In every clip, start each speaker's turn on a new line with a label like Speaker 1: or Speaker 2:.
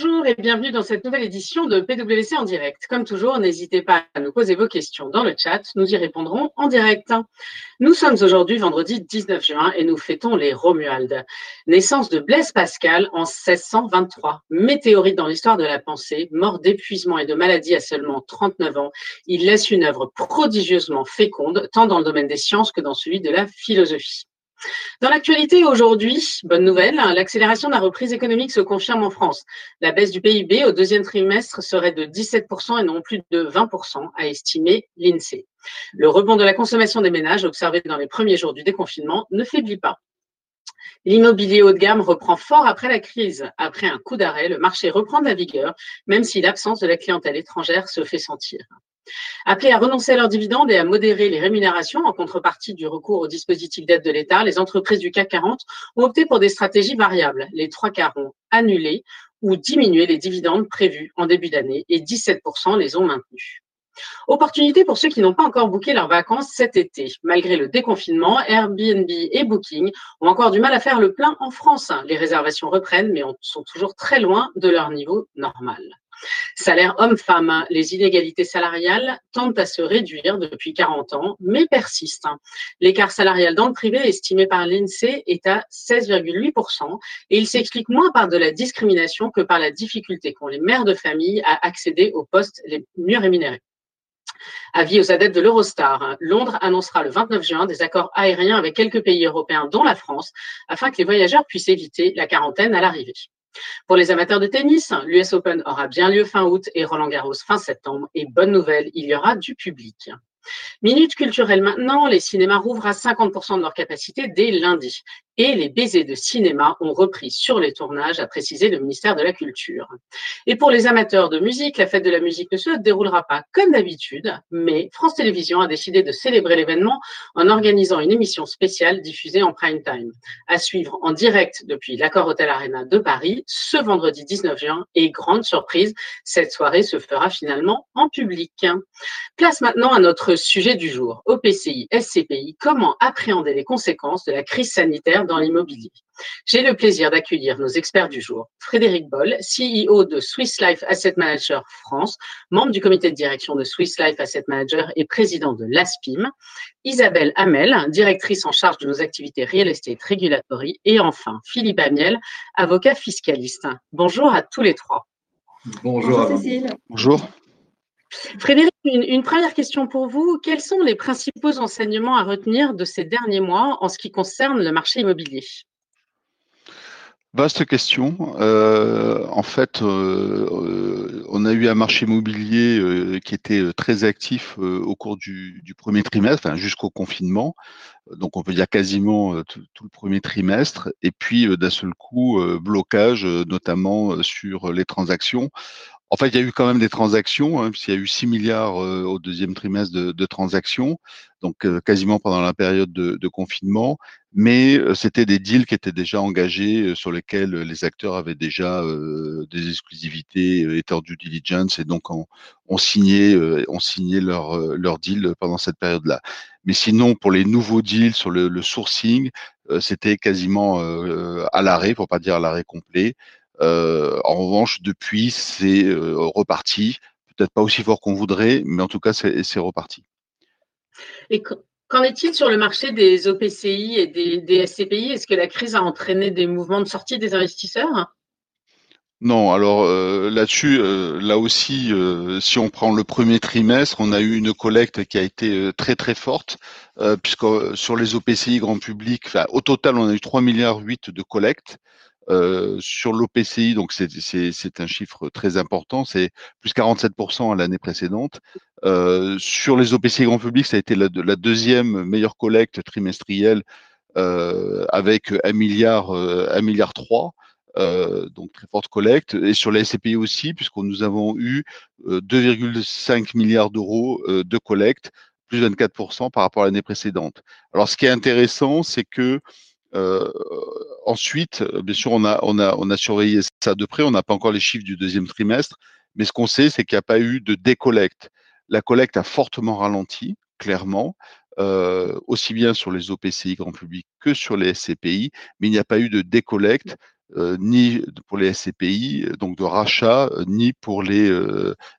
Speaker 1: Bonjour et bienvenue dans cette nouvelle édition de PwC en direct. Comme toujours, n'hésitez pas à nous poser vos questions dans le chat, nous y répondrons en direct. Nous sommes aujourd'hui vendredi 19 juin et nous fêtons les Romualdes. Naissance de Blaise Pascal en 1623, météorite dans l'histoire de la pensée, mort d'épuisement et de maladie à seulement 39 ans, il laisse une œuvre prodigieusement féconde, tant dans le domaine des sciences que dans celui de la philosophie. Dans l'actualité aujourd'hui, bonne nouvelle, l'accélération de la reprise économique se confirme en France. La baisse du PIB au deuxième trimestre serait de 17% et non plus de 20%, a estimé l'INSEE. Le rebond de la consommation des ménages observé dans les premiers jours du déconfinement ne faiblit pas. L'immobilier haut de gamme reprend fort après la crise. Après un coup d'arrêt, le marché reprend de la vigueur, même si l'absence de la clientèle étrangère se fait sentir. Appelés à renoncer à leurs dividendes et à modérer les rémunérations en contrepartie du recours au dispositif d'aide de l'État, les entreprises du CAC 40 ont opté pour des stratégies variables. Les trois quarts ont annulé ou diminué les dividendes prévus en début d'année et 17% les ont maintenus. Opportunité pour ceux qui n'ont pas encore booké leurs vacances cet été. Malgré le déconfinement, Airbnb et Booking ont encore du mal à faire le plein en France. Les réservations reprennent, mais sont toujours très loin de leur niveau normal. Salaire homme-femme, les inégalités salariales tendent à se réduire depuis 40 ans, mais persistent. L'écart salarial dans le privé estimé par l'INSEE est à 16,8% et il s'explique moins par de la discrimination que par la difficulté qu'ont les mères de famille à accéder aux postes les mieux rémunérés. Avis aux adeptes de l'Eurostar, Londres annoncera le 29 juin des accords aériens avec quelques pays européens, dont la France, afin que les voyageurs puissent éviter la quarantaine à l'arrivée. Pour les amateurs de tennis, l'US Open aura bien lieu fin août et Roland Garros fin septembre. Et bonne nouvelle, il y aura du public. Minute culturelle maintenant, les cinémas rouvrent à 50% de leur capacité dès lundi. Et les baisers de cinéma ont repris sur les tournages, a précisé le ministère de la Culture. Et pour les amateurs de musique, la fête de la musique ne se déroulera pas comme d'habitude, mais France Télévisions a décidé de célébrer l'événement en organisant une émission spéciale diffusée en prime time. À suivre en direct depuis l'Accord Hotel Arena de Paris ce vendredi 19 juin. Et grande surprise, cette soirée se fera finalement en public. Place maintenant à notre sujet du jour. OPCI, SCPI, comment appréhender les conséquences de la crise sanitaire dans l'immobilier J'ai le plaisir d'accueillir nos experts du jour. Frédéric Boll, CEO de Swiss Life Asset Manager France, membre du comité de direction de Swiss Life Asset Manager et président de l'ASPIM. Isabelle Hamel, directrice en charge de nos activités real estate regulatory. Et enfin, Philippe Amiel, avocat fiscaliste. Bonjour à tous les trois.
Speaker 2: Bonjour, Bonjour Cécile.
Speaker 3: Bonjour.
Speaker 1: Frédéric, une, première question pour vous. Quels sont les principaux enseignements à retenir de ces derniers mois en ce qui concerne le marché immobilier?
Speaker 3: Vaste question. Euh, en fait, euh, on a eu un marché immobilier euh, qui était très actif au cours du, premier trimestre, jusqu'au confinement. Donc, on peut dire quasiment tout, le premier trimestre. Et puis, d'un seul coup, blocage, notamment sur les transactions. En fait, il y a eu quand même des transactions, hein, puisqu'il y a eu 6 milliards euh, au deuxième trimestre de, transactions, donc euh, quasiment pendant la période de, confinement, mais euh, c'était des deals qui étaient déjà engagés, sur lesquels les acteurs avaient déjà des exclusivités, étaient en due diligence, et donc on, on signait, on leur, leur deal pendant cette période-là. Mais sinon, pour les nouveaux deals sur le, le sourcing, c'était quasiment à l'arrêt, pour pas dire à l'arrêt complet. Euh, en revanche, depuis, c'est euh, reparti. Peut-être pas aussi fort qu'on voudrait, mais en tout cas, c'est reparti.
Speaker 1: Et qu'en est-il sur le marché des OPCI et des, SCPI Est-ce que la crise a entraîné des mouvements de sortie des investisseurs?
Speaker 3: Non, alors euh, là-dessus, là aussi, si on prend le premier trimestre, on a eu une collecte qui a été très très forte, puisque sur les OPCI grand public, au total, on a eu 3 milliards 8 de collecte. Sur l'OPCI, donc c'est un chiffre très important, c'est plus 47% à l'année précédente. Sur les OPCI grand public, ça a été la, la deuxième meilleure collecte trimestrielle avec 1 milliard, 1 milliard 3. donc très forte collecte, et sur les SCPI aussi, puisque nous avons eu 2,5 milliards d'euros de collecte, plus 24% par rapport à l'année précédente. Alors ce qui est intéressant, c'est que euh, ensuite, bien sûr, on a, surveillé ça de près. On n'a pas encore les chiffres du deuxième trimestre, mais ce qu'on sait, c'est qu'il n'y a pas eu de décollecte. La collecte a fortement ralenti, clairement, euh, aussi bien sur les OPCI grand public que sur les SCPI, mais il n'y a pas eu de décollecte. ni pour les SCPI, donc de rachat, ni pour les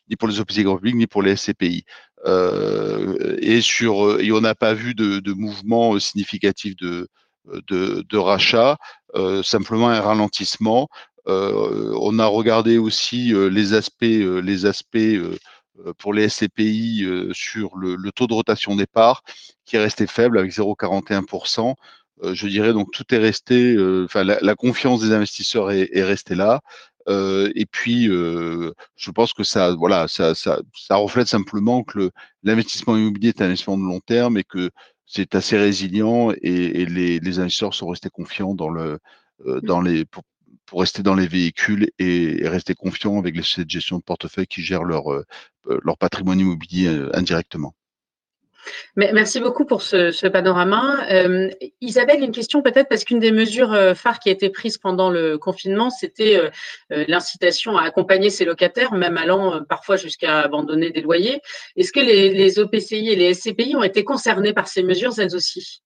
Speaker 3: ni pour les OPC publics, ni pour les SCPI. et sur et on n'a pas vu de mouvement significatif de de, rachat, simplement un ralentissement. on a regardé aussi les aspects les aspects pour les SCPI sur le, taux de rotation des parts qui est resté faible avec 0,41%. Euh, je dirais donc tout est resté, euh, la, confiance des investisseurs est, restée là. Euh, et puis, je pense que ça, voilà, ça, ça, ça reflète simplement que l'investissement immobilier est un investissement de long terme et que c'est assez résilient et, les, les, investisseurs sont restés confiants dans le, dans les, pour, pour, rester dans les véhicules et, rester confiants avec les sociétés de gestion de portefeuille qui gèrent leur, leur patrimoine immobilier indirectement.
Speaker 1: Merci beaucoup pour ce, panorama. Euh, Isabelle, une question peut-être parce qu'une des mesures euh, phares qui a été prise pendant le confinement, c'était euh, l'incitation à accompagner ses locataires, même allant parfois jusqu'à abandonner des loyers. Est-ce que les, OPCI et les SCPI ont été concernés par ces mesures elles aussi?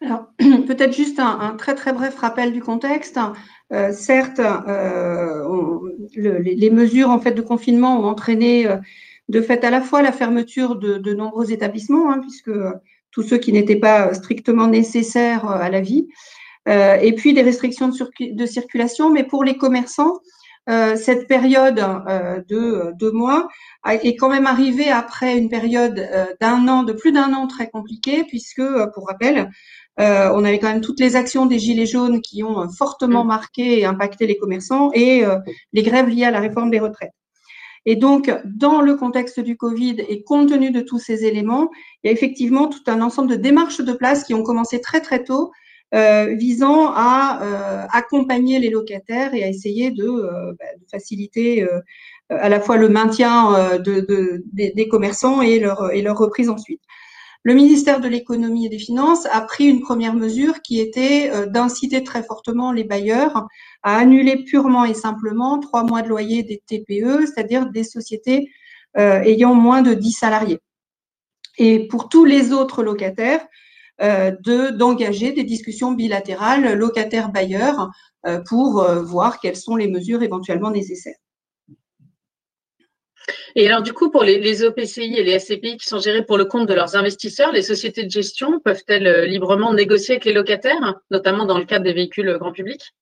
Speaker 4: Alors, peut-être juste un, très très bref rappel du contexte. certes, les, mesures en fait de confinement ont entraîné de fait à la fois la fermeture de, nombreux établissements, hein, puisque tous ceux qui n'étaient pas strictement nécessaires euh, à la vie, euh, et puis des restrictions de, circulation. Mais pour les commerçants, euh, cette période de deux mois est quand même arrivée après une période d'un an, de plus d'un an très compliquée, puisque, pour rappel, on avait quand même toutes les actions des Gilets jaunes qui ont fortement mmh. marqué et impacté les commerçants et les grèves liées à la réforme des retraites. Et donc, dans le contexte du Covid et compte tenu de tous ces éléments, il y a effectivement tout un ensemble de démarches de place qui ont commencé très très tôt, euh, visant à euh, accompagner les locataires et à essayer de, euh, bah, faciliter à la fois le maintien de, de, des, commerçants et leur reprise ensuite. Le ministère de l'économie et des finances a pris une première mesure qui était d'inciter très fortement les bailleurs à annuler purement et simplement trois mois de loyer des TPE, c'est-à-dire des sociétés euh, ayant moins de 10 salariés. Et pour tous les autres locataires, euh, de d'engager des discussions bilatérales locataires-bailleurs euh, pour voir quelles sont les mesures éventuellement nécessaires.
Speaker 1: Et alors, du coup, pour les, les, OPCI et les SCPI qui sont gérés pour le compte de leurs investisseurs, les sociétés de gestion peuvent-elles librement négocier avec les locataires, notamment dans le cadre des véhicules grand public?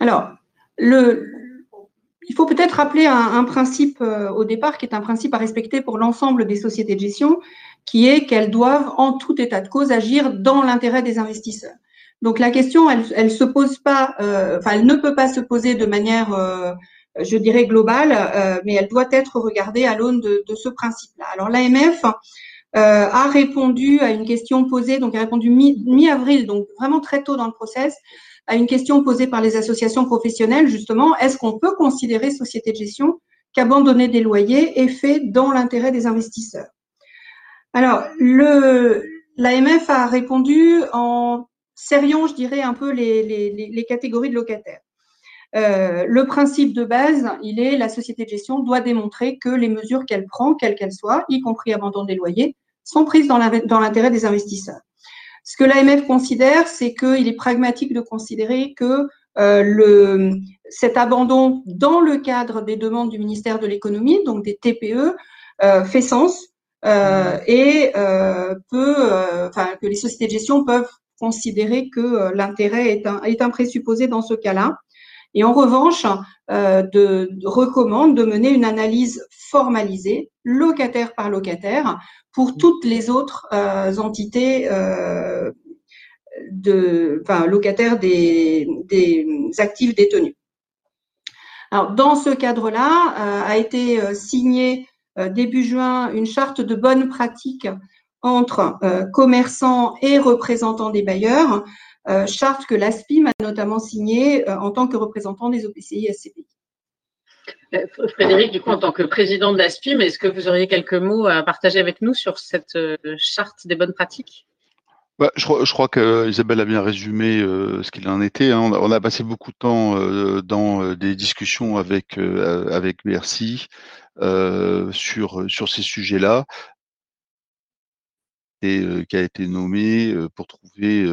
Speaker 4: Alors, il faut peut-être rappeler un, principe euh, au départ qui est un principe à respecter pour l'ensemble des sociétés de gestion, qui est qu'elles doivent en tout état de cause agir dans l'intérêt des investisseurs. Donc la question, elle, se pose pas, euh, enfin elle ne peut pas se poser de manière, euh, je dirais globale, mais elle doit être regardée à l'aune de, ce principe-là. Alors l'AMF a répondu à une question posée, donc a répondu mi-avril, donc vraiment très tôt dans le process, à une question posée par les associations professionnelles, justement, est-ce qu'on peut considérer société de gestion qu'abandonner des loyers est fait dans l'intérêt des investisseurs? Alors, l'AMF a répondu en serriant, je dirais, un peu les, catégories de locataires. Euh, le principe de base, il est la société de gestion doit démontrer que les mesures qu'elle prend, quelles qu'elles soient, y compris abandon des loyers, sont prises dans l'intérêt des investisseurs. Ce que l'AMF considère, c'est qu'il est pragmatique de considérer que euh, le, cet abandon dans le cadre des demandes du ministère de l'économie, donc des TPE, euh, fait sens et peut, enfin, que les sociétés de gestion peuvent considérer que l'intérêt est un présupposé dans ce cas-là. Et en revanche, de, de, recommande de mener une analyse formalisée, locataire par locataire, pour toutes les autres euh, entités euh, de, enfin, locataires des, des, actifs détenus. Alors, dans ce cadre-là, euh, a été signée début juin une charte de bonne pratique entre commerçants et représentants des bailleurs, charte que l'ASPIM a notamment signée en tant que représentant des OPCI et SCPI.
Speaker 1: Euh, Frédéric, du coup, en tant que président de l'ASPIM, est-ce que vous auriez quelques mots à partager avec nous sur cette euh, charte des bonnes pratiques?
Speaker 3: Bah, je, crois, je, crois que Isabelle a bien résumé euh, ce qu'il en était. Hein. On, a, passé beaucoup de temps dans des discussions avec avec Bercy sur sur ces sujets-là. Été, qui a été nommé pour trouver,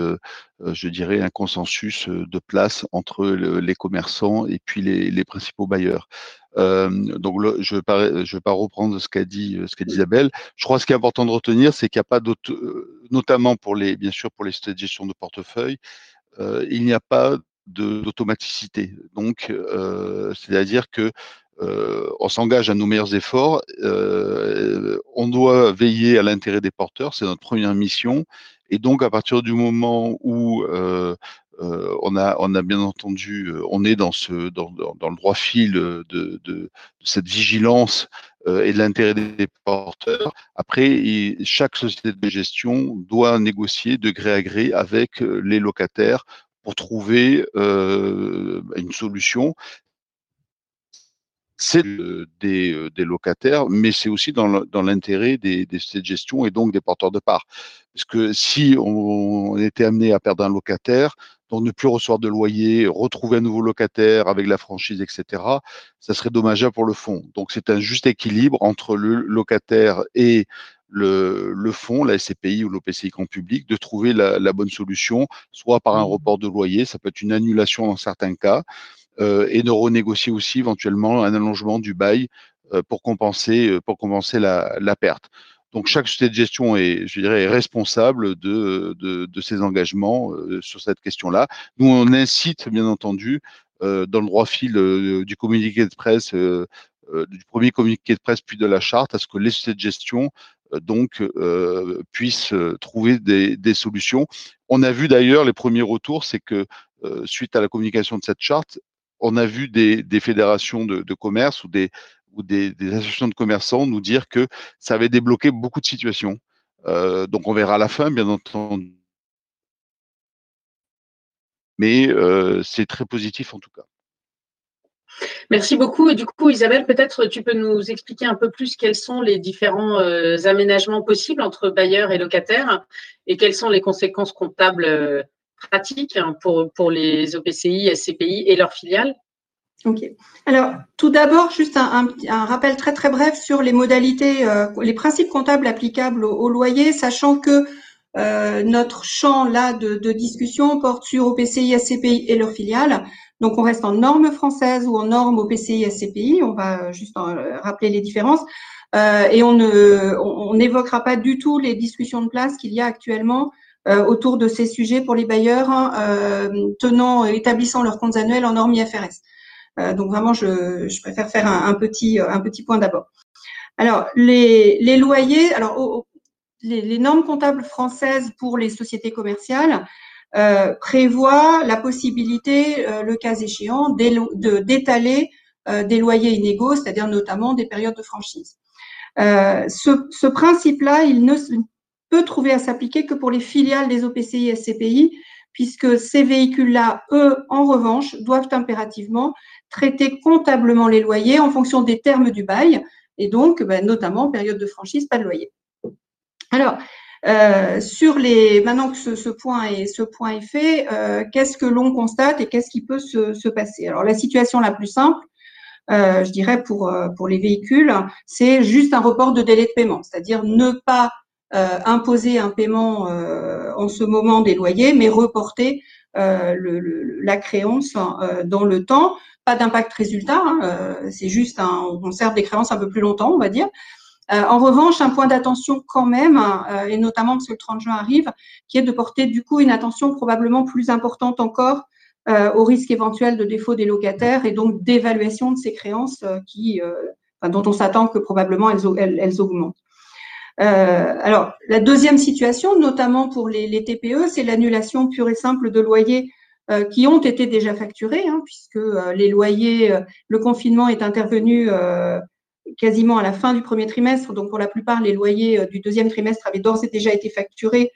Speaker 3: je dirais, un consensus de place entre les commerçants et puis les, principaux bailleurs. donc je ne vais, pas reprendre ce qu'a dit, ce qu'a dit Isabelle. Je crois que ce qui est important de retenir, c'est qu'il n'y a pas d'autre, notamment pour les, bien sûr pour les de gestion de portefeuille, il n'y a pas d'automaticité. Donc, c'est-à-dire que euh, on s'engage à nos meilleurs efforts. Euh, on doit veiller à l'intérêt des porteurs, c'est notre première mission. Et donc, à partir du moment où euh, on, a, on a bien entendu, on est dans, ce, dans, le droit fil de, cette vigilance et de l'intérêt des porteurs. Après, chaque société de gestion doit négocier de gré à gré avec les locataires pour trouver une solution c'est des, euh, des, locataires, mais c'est aussi dans l'intérêt des, des sociétés de gestion et donc des porteurs de parts. Parce que si on, était amené à perdre un locataire, donc ne plus recevoir de loyer, retrouver un nouveau locataire avec la franchise, etc., ça serait dommageable pour le fonds. Donc c'est un juste équilibre entre le locataire et le, le fonds, la SCPI ou l'OPCI grand public, de trouver la, la, bonne solution, soit par un mmh. report de loyer, ça peut être une annulation dans certains cas, et de renégocier aussi éventuellement un allongement du bail euh, pour compenser, euh, pour compenser la, la, perte. Donc chaque société de gestion est, je dirais, responsable de, de, de ses engagements sur cette question-là. Nous, on incite, bien entendu, dans le droit fil du communiqué de presse, du premier communiqué de presse, puis de la charte, à ce que les sociétés de gestion donc puissent trouver des, des, solutions. On a vu d'ailleurs les premiers retours, c'est que suite à la communication de cette charte, on a vu des, fédérations de, commerce ou, des, associations de commerçants nous dire que ça avait débloqué beaucoup de situations. Euh, donc on verra à la fin, bien entendu. Mais euh, c'est très positif en tout cas.
Speaker 1: Merci beaucoup. Du coup, Isabelle, peut-être tu peux nous expliquer un peu plus quels sont les différents euh, aménagements possibles entre bailleurs et locataires et quelles sont les conséquences comptables pratique hein, pour, pour les OPCI, SCPI et leurs filiales
Speaker 4: Ok. Alors, tout d'abord, juste un, un, rappel très très bref sur les modalités, euh, les principes comptables applicables au, loyer, sachant que euh, notre champ là de, de, discussion porte sur OPCI, SCPI et leurs filiales. Donc, on reste en normes françaises ou en normes OPCI, SCPI. On va juste rappeler les différences. Euh, et on n'évoquera on, pas du tout les discussions de place qu'il y a actuellement euh, autour de ces sujets pour les bailleurs hein, euh, tenant, établissant leurs comptes annuels en normes IFRS. Euh, donc vraiment, je, je, préfère faire un, petit, un petit point d'abord. Alors, les, les, loyers, alors les, les, normes comptables françaises pour les sociétés commerciales euh, prévoient la possibilité, le cas échéant, d'étaler euh, des loyers inégaux, c'est-à-dire notamment des périodes de franchise. Euh, ce, ce principe-là, il ne peut trouver à s'appliquer que pour les filiales des OPCI et SCPI, puisque ces véhicules-là, eux, en revanche, doivent impérativement traiter comptablement les loyers en fonction des termes du bail, et donc, ben, notamment, période de franchise, pas de loyer. Alors, euh, sur les, maintenant que ce, point est, ce point est fait, euh, qu'est-ce que l'on constate et qu'est-ce qui peut se, se, passer? Alors, la situation la plus simple, euh, je dirais pour, pour les véhicules, c'est juste un report de délai de paiement, c'est-à-dire ne pas imposer un paiement euh, en ce moment des loyers, mais reporter euh, la créance dans le temps. Pas d'impact résultat, hein, c'est juste on conserve des créances un peu plus longtemps, on va dire. en revanche, un point d'attention quand même, et notamment parce que le 30 juin arrive, qui est de porter du coup une attention probablement plus importante encore au risque éventuel de défaut des locataires et donc d'évaluation de ces créances qui, dont on s'attend que probablement elles augmentent. Euh, alors, la deuxième situation, notamment pour les, TPE, c'est l'annulation pure et simple de loyers euh, qui ont été déjà facturés, hein, puisque euh, les loyers, euh, le confinement est intervenu quasiment à la fin du premier trimestre, donc pour la plupart, les loyers du deuxième trimestre avaient d'ores et déjà été facturés,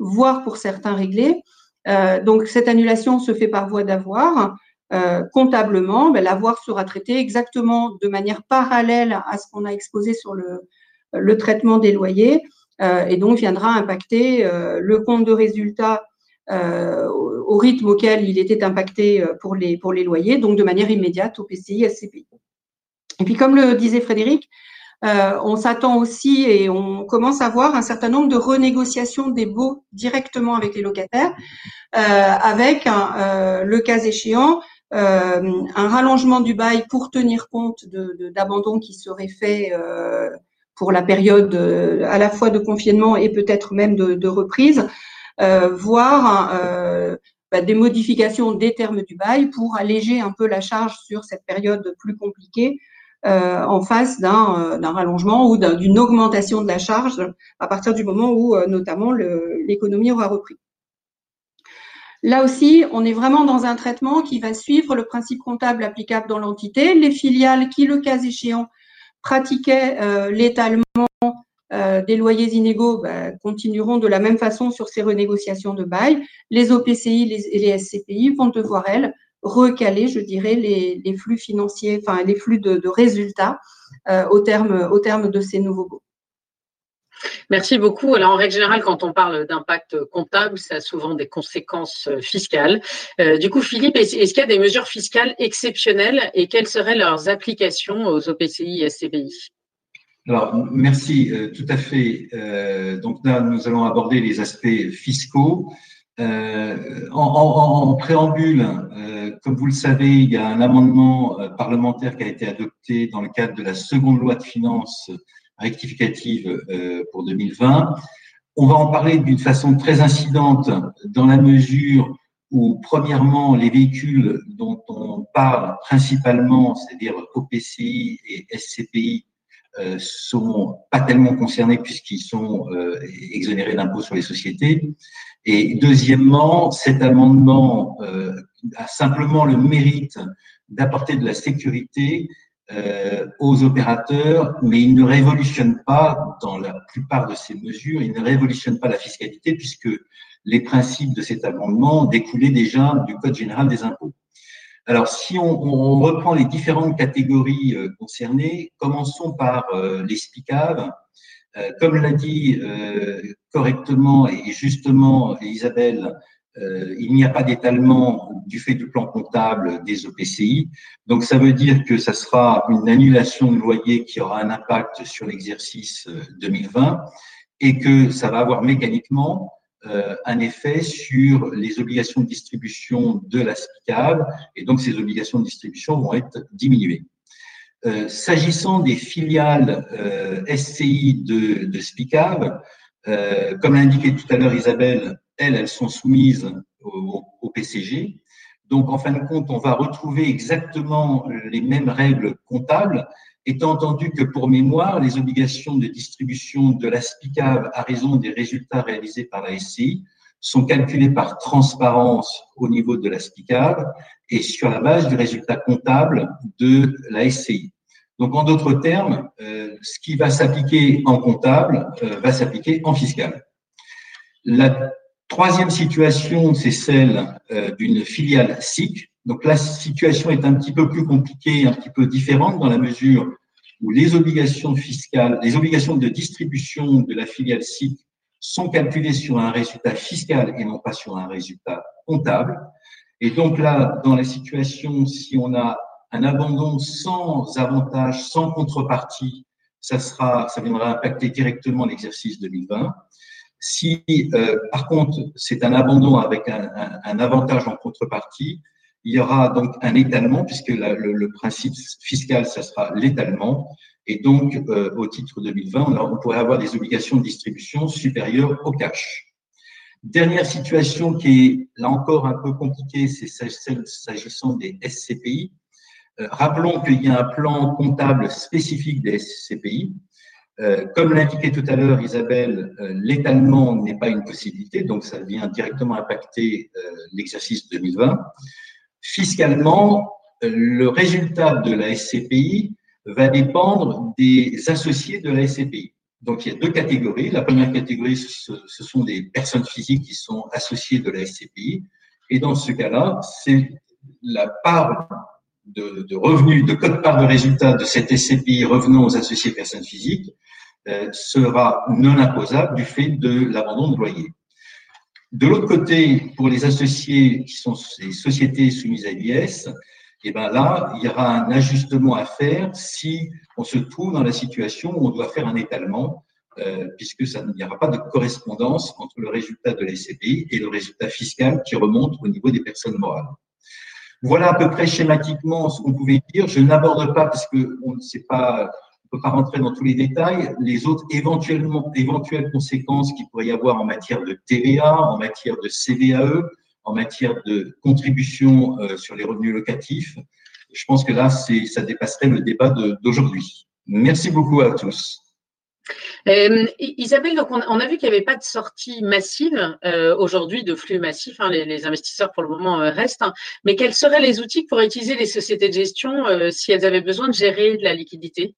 Speaker 4: voire pour certains réglés. donc, cette annulation se fait par voie d'avoir. comptablement, ben, l'avoir sera traité exactement de manière parallèle à ce qu'on a exposé sur le, le traitement des loyers euh, et donc viendra impacter euh, le compte de résultat euh, au rythme auquel il était impacté pour les, pour les loyers, donc de manière immédiate au PCI, SCPI. Et puis, comme le disait Frédéric, on s'attend aussi et on commence à voir un certain nombre de renégociations des baux directement avec les locataires, avec le cas échéant un rallongement du bail pour tenir compte d'abandon de, qui serait fait pour la période à la fois de confinement et peut-être même de, reprise, voire bah, des modifications des termes du bail pour alléger un peu la charge sur cette période plus compliquée euh, en face d'un euh, rallongement ou d'une augmentation de la charge à partir du moment où euh, notamment l'économie aura repris. Là aussi, on est vraiment dans un traitement qui va suivre le principe comptable applicable dans l'entité. Les filiales qui, le cas échéant, pratiquaient l'étalement euh, des loyers inégaux bah, continueront de la même façon sur ces renégociations de bail. Les OPCI et les SCPI vont devoir, elles, recaler, je dirais, les, flux financiers, enfin les flux de, résultats euh, au, terme, au terme de ces nouveaux baux.
Speaker 1: Merci beaucoup. Alors, en règle générale, quand on parle d'impact comptable, ça a souvent des conséquences euh, fiscales. du coup, Philippe, est-ce qu'il y a des mesures fiscales exceptionnelles et quelles seraient leurs applications aux OPCI et SCPI
Speaker 2: alors, merci, euh, tout à fait. Euh, donc là, nous allons aborder les aspects fiscaux. Euh, en, préambule, comme vous le savez, il y a un amendement parlementaire qui a été adopté dans le cadre de la seconde loi de finances rectificative pour 2020. On va en parler d'une façon très incidente dans la mesure où, premièrement, les véhicules dont on parle principalement, c'est-à-dire OPCI et SCPI, euh, sont pas tellement concernés puisqu'ils sont euh, exonérés d'impôts sur les sociétés. Et deuxièmement, cet amendement euh, a simplement le mérite d'apporter de la sécurité aux opérateurs, mais il ne révolutionne pas, dans la plupart de ces mesures, il ne révolutionne pas la fiscalité puisque les principes de cet amendement découlaient déjà du Code général des impôts. Alors, si on, reprend les différentes catégories euh, concernées, commençons par euh, les SPICAV. Euh, comme l'a dit correctement et justement Isabelle, il n'y a pas d'étalement du fait du plan comptable des OPCI. Donc, ça veut dire que ça sera une annulation de loyer qui aura un impact sur l'exercice 2020 et que ça va avoir mécaniquement euh, un effet sur les obligations de distribution de la SPICAV, et donc ces obligations de distribution vont être diminuées. Euh, S'agissant des filiales euh, SCI de, de euh, comme l'a indiqué tout à l'heure Isabelle, elles, elles sont soumises au, PCG. Donc, en fin de compte, on va retrouver exactement les mêmes règles comptables, étant entendu que pour mémoire, les obligations de distribution de la SPICAV à raison des résultats réalisés par la SCI sont calculées par transparence au niveau de la SPICAV et sur la base du résultat comptable de la SCI. Donc, en d'autres termes, euh, ce qui va s'appliquer en comptable euh, va s'appliquer en fiscal. Troisième situation, c'est celle euh, d'une filiale SIC, donc la situation est un petit peu plus compliquée, un petit peu différente dans la mesure où les obligations fiscales, les obligations de distribution de la filiale SIC sont calculées sur un résultat fiscal et non pas sur un résultat comptable. Et donc là, dans la situation, si on a un abandon sans avantage, sans contrepartie, ça sera, ça viendra impacter directement l'exercice 2020. Si, euh, par contre, c'est un abandon avec un, avantage en contrepartie, il y aura donc un étalement, puisque le, principe fiscal, ça sera l'étalement. Et donc, euh, au titre 2020, on, on, pourrait avoir des obligations de distribution supérieures au cash. Dernière situation qui est là encore un peu compliquée, c'est celle s'agissant des SCPI. Euh, rappelons qu'il y a un plan comptable spécifique des SCPI. Euh, comme l'indiquait tout à l'heure Isabelle, l'étalement n'est pas une possibilité, donc ça vient directement impacter l'exercice 2020. Fiscalement, le résultat de la SCPI va dépendre des associés de la SCPI. Donc, il y a deux catégories. La première catégorie, ce, sont des personnes physiques qui sont associées de la SCPI. Et dans ce cas-là, c'est la part de, revenus, de code part de résultat de cette SCPI revenant aux associés personnes physiques euh, sera non imposable du fait de l'abandon de loyer. De l'autre côté, pour les associés qui sont les sociétés soumises à l'IS, et ben là, il y aura un ajustement à faire si on se trouve dans la situation où on doit faire un étalement, euh, puisque ça n'y aura pas de correspondance entre le résultat de la SCPI et le résultat fiscal qui remonte au niveau des personnes morales. Voilà à peu près schématiquement ce qu'on pouvait dire. Je n'aborde pas parce que on ne sait pas, on peut pas rentrer dans tous les détails. Les autres éventuellement éventuelles conséquences qu'il pourrait y avoir en matière de TVA, en matière de CVAE, en matière de contribution euh, sur les revenus locatifs. Je pense que là, ça dépasserait le débat d'aujourd'hui. Merci beaucoup à tous.
Speaker 1: Euh, Isabelle, donc on, a vu qu'il n'y avait pas de sortie massive euh, aujourd'hui de flux massifs. Hein, les, investisseurs pour le moment restent. Hein. mais quels seraient les outils pour utiliser les sociétés de gestion si elles avaient besoin de gérer de la liquidité?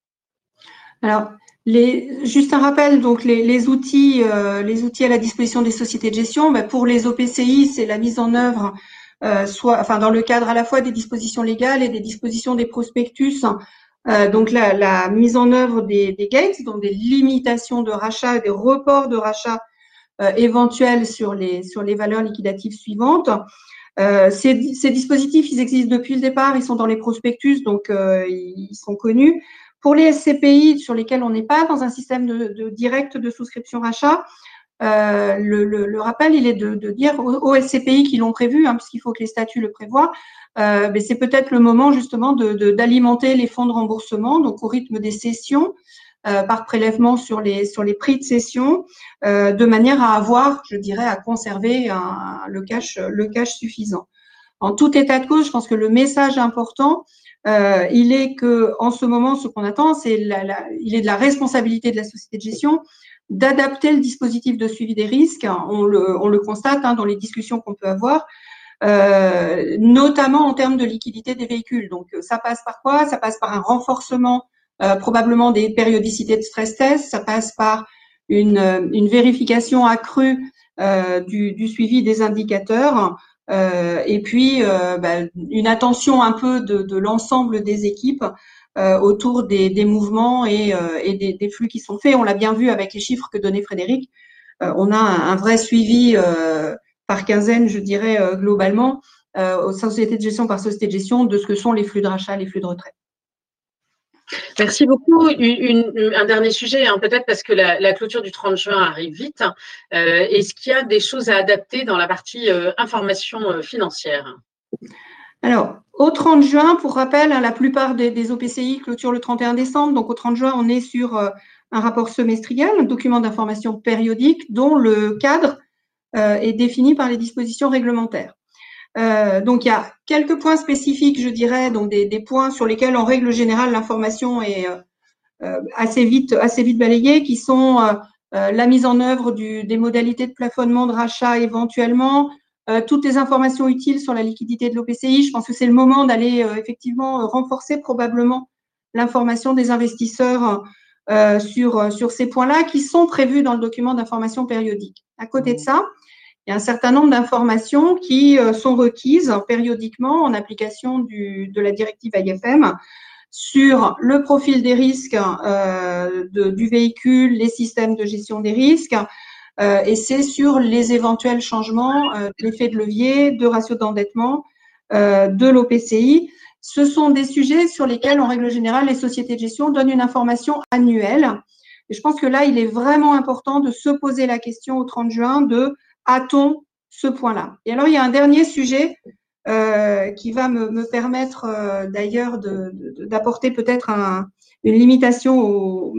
Speaker 4: Alors, juste un rappel, donc les, outils, euh, les outils à la disposition des sociétés de gestion, ben, pour les OPCI, c'est la mise en œuvre, euh, soit, enfin dans le cadre à la fois des dispositions légales et des dispositions des prospectus. Euh, donc la, mise en œuvre des, gates, donc des limitations de rachat, des reports de rachat éventuels sur les sur les valeurs liquidatives suivantes. Ces, ces, dispositifs, ils existent depuis le départ, ils sont dans les prospectus, donc ils sont connus. Pour les SCPI sur lesquels on n'est pas dans un système de, direct de souscription rachat, euh, le, rappel, il est de, dire aux, SCPI qui l'ont prévu, hein, puisqu'il faut que les statuts le prévoient, euh, mais c'est peut-être le moment justement d'alimenter les fonds de remboursement, donc au rythme des sessions, euh, par prélèvement sur les, sur les prix de cession, de manière à avoir, je dirais, à conserver le, cash, le cash suffisant. En tout état de cause, je pense que le message important, euh, il est que en ce moment, ce qu'on attend, c'est il est de la responsabilité de la société de gestion d'adapter le dispositif de suivi des risques. On le, on le constate hein, dans les discussions qu'on peut avoir, euh, notamment en termes de liquidité des véhicules. Donc, ça passe par quoi? Ça passe par un renforcement euh, probablement des périodicités de stress test. Ça passe par une, vérification accrue euh, du, suivi des indicateurs. Euh, et puis euh, bah, une attention un peu de, l'ensemble des équipes euh, autour des, mouvements et, des, flux qui sont faits. On l'a bien vu avec les chiffres que donnait Frédéric. on a un, vrai suivi par quinzaine, je dirais, globalement, aux sociétés de gestion par société de gestion de ce que sont les flux de rachat, les flux de retrait.
Speaker 1: Merci beaucoup. un dernier sujet, hein, peut-être parce que la, clôture du 30 juin arrive vite. Euh, est-ce qu'il y a des choses à adapter dans la partie euh, information euh, financière?
Speaker 4: Alors, au 30 juin, pour rappel, hein, la plupart des, OPCI clôturent le 31 décembre. Donc, au 30 juin, on est sur un rapport semestriel, un document d'information périodique dont le cadre est défini par les dispositions réglementaires. Euh, donc il y a quelques points spécifiques, je dirais, donc des, points sur lesquels en règle générale l'information est euh, euh, assez vite balayée, qui sont la mise en œuvre des modalités de plafonnement de rachat éventuellement, toutes les informations utiles sur la liquidité de l'OPCI. Je pense que c'est le moment d'aller effectivement renforcer probablement l'information des investisseurs sur, sur ces points-là qui sont prévus dans le document d'information périodique. À côté de ça, il y a un certain nombre d'informations qui euh, sont requises périodiquement en application de la directive IFM sur le profil des risques euh, du véhicule, les systèmes de gestion des risques, euh, et c'est sur les éventuels changements d'effet de levier, de ratio d'endettement de l'OPCI. Ce sont des sujets sur lesquels, en règle générale, les sociétés de gestion donnent une information annuelle. Et je pense que là, il est vraiment important de se poser la question au 30 juin de a-t-on ce point-là? Et alors, il y a un dernier sujet euh, qui va me, permettre euh, d'ailleurs d'apporter peut-être une limitation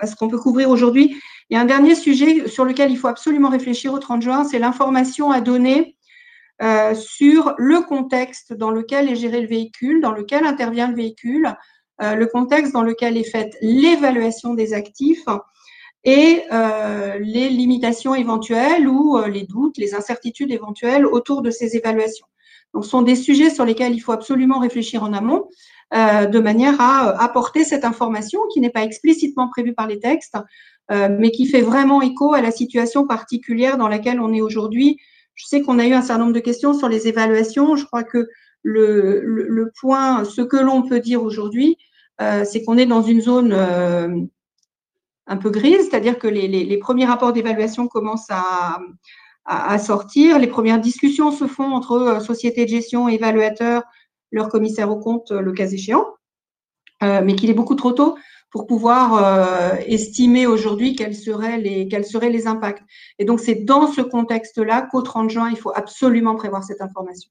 Speaker 4: à ce qu'on peut couvrir aujourd'hui. A un dernier sujet sur lequel il faut absolument réfléchir au 30 juin, c'est l'information à donner euh, sur le contexte dans lequel est géré le véhicule, dans lequel intervient le véhicule, le contexte dans lequel est faite l'évaluation des actifs et euh, les limitations éventuelles ou euh, les doutes, les incertitudes éventuelles autour de ces évaluations. Donc, ce sont des sujets sur lesquels il faut absolument réfléchir en amont, euh, de manière à apporter cette information qui n'est pas explicitement prévue par les textes, mais qui fait vraiment écho à la situation particulière dans laquelle on est aujourd'hui. Je sais qu'on a eu un certain nombre de questions sur les évaluations. Je crois que le, point, ce que l'on peut dire aujourd'hui, c'est qu'on est dans une zone un peu grise, c'est-à-dire que les, premiers rapports d'évaluation commencent à, sortir, les premières discussions se font entre euh, sociétés de gestion évaluateurs. leur commissaire au compte le cas échéant, mais qu'il est beaucoup trop tôt pour pouvoir estimer aujourd'hui quels seraient les quels seraient les impacts. Et donc c'est dans ce contexte-là qu'au 30 juin, il faut absolument prévoir cette information.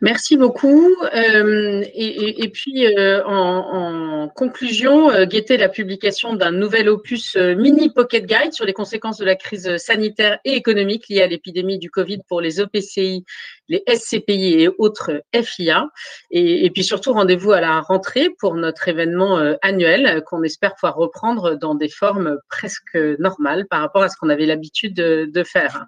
Speaker 1: Merci beaucoup. Euh, et, puis, euh, en, conclusion, euh, guettez la publication d'un nouvel opus mini Pocket Guide sur les conséquences de la crise sanitaire et économique liée à l'épidémie du Covid pour les OPCI, les SCPI et autres FIA. Et, puis surtout, rendez-vous à la rentrée pour notre événement annuel qu'on espère pouvoir reprendre dans des formes presque normales par rapport à ce qu'on avait l'habitude de faire.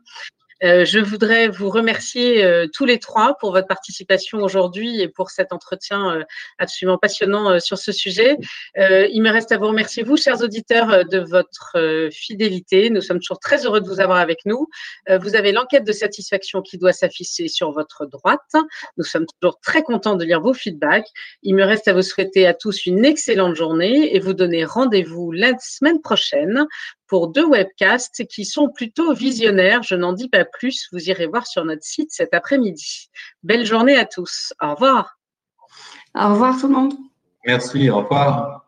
Speaker 1: Euh, je voudrais vous remercier euh, tous les trois pour votre participation aujourd'hui et pour cet entretien euh, absolument passionnant sur ce sujet. il me reste à vous remercier, vous, chers auditeurs, de votre fidélité. Nous sommes toujours très heureux de vous avoir avec nous. vous avez l'enquête de satisfaction qui doit s'afficher sur votre droite. Nous sommes toujours très contents de lire vos feedbacks. Il me reste à vous souhaiter à tous une excellente journée et vous donner rendez-vous la semaine prochaine pour deux webcasts qui sont plutôt visionnaires. Je n'en dis pas plus. Vous irez voir sur notre site cet après-midi. Belle journée à tous. Au revoir.
Speaker 4: Au revoir tout le monde.
Speaker 2: Merci. Au revoir.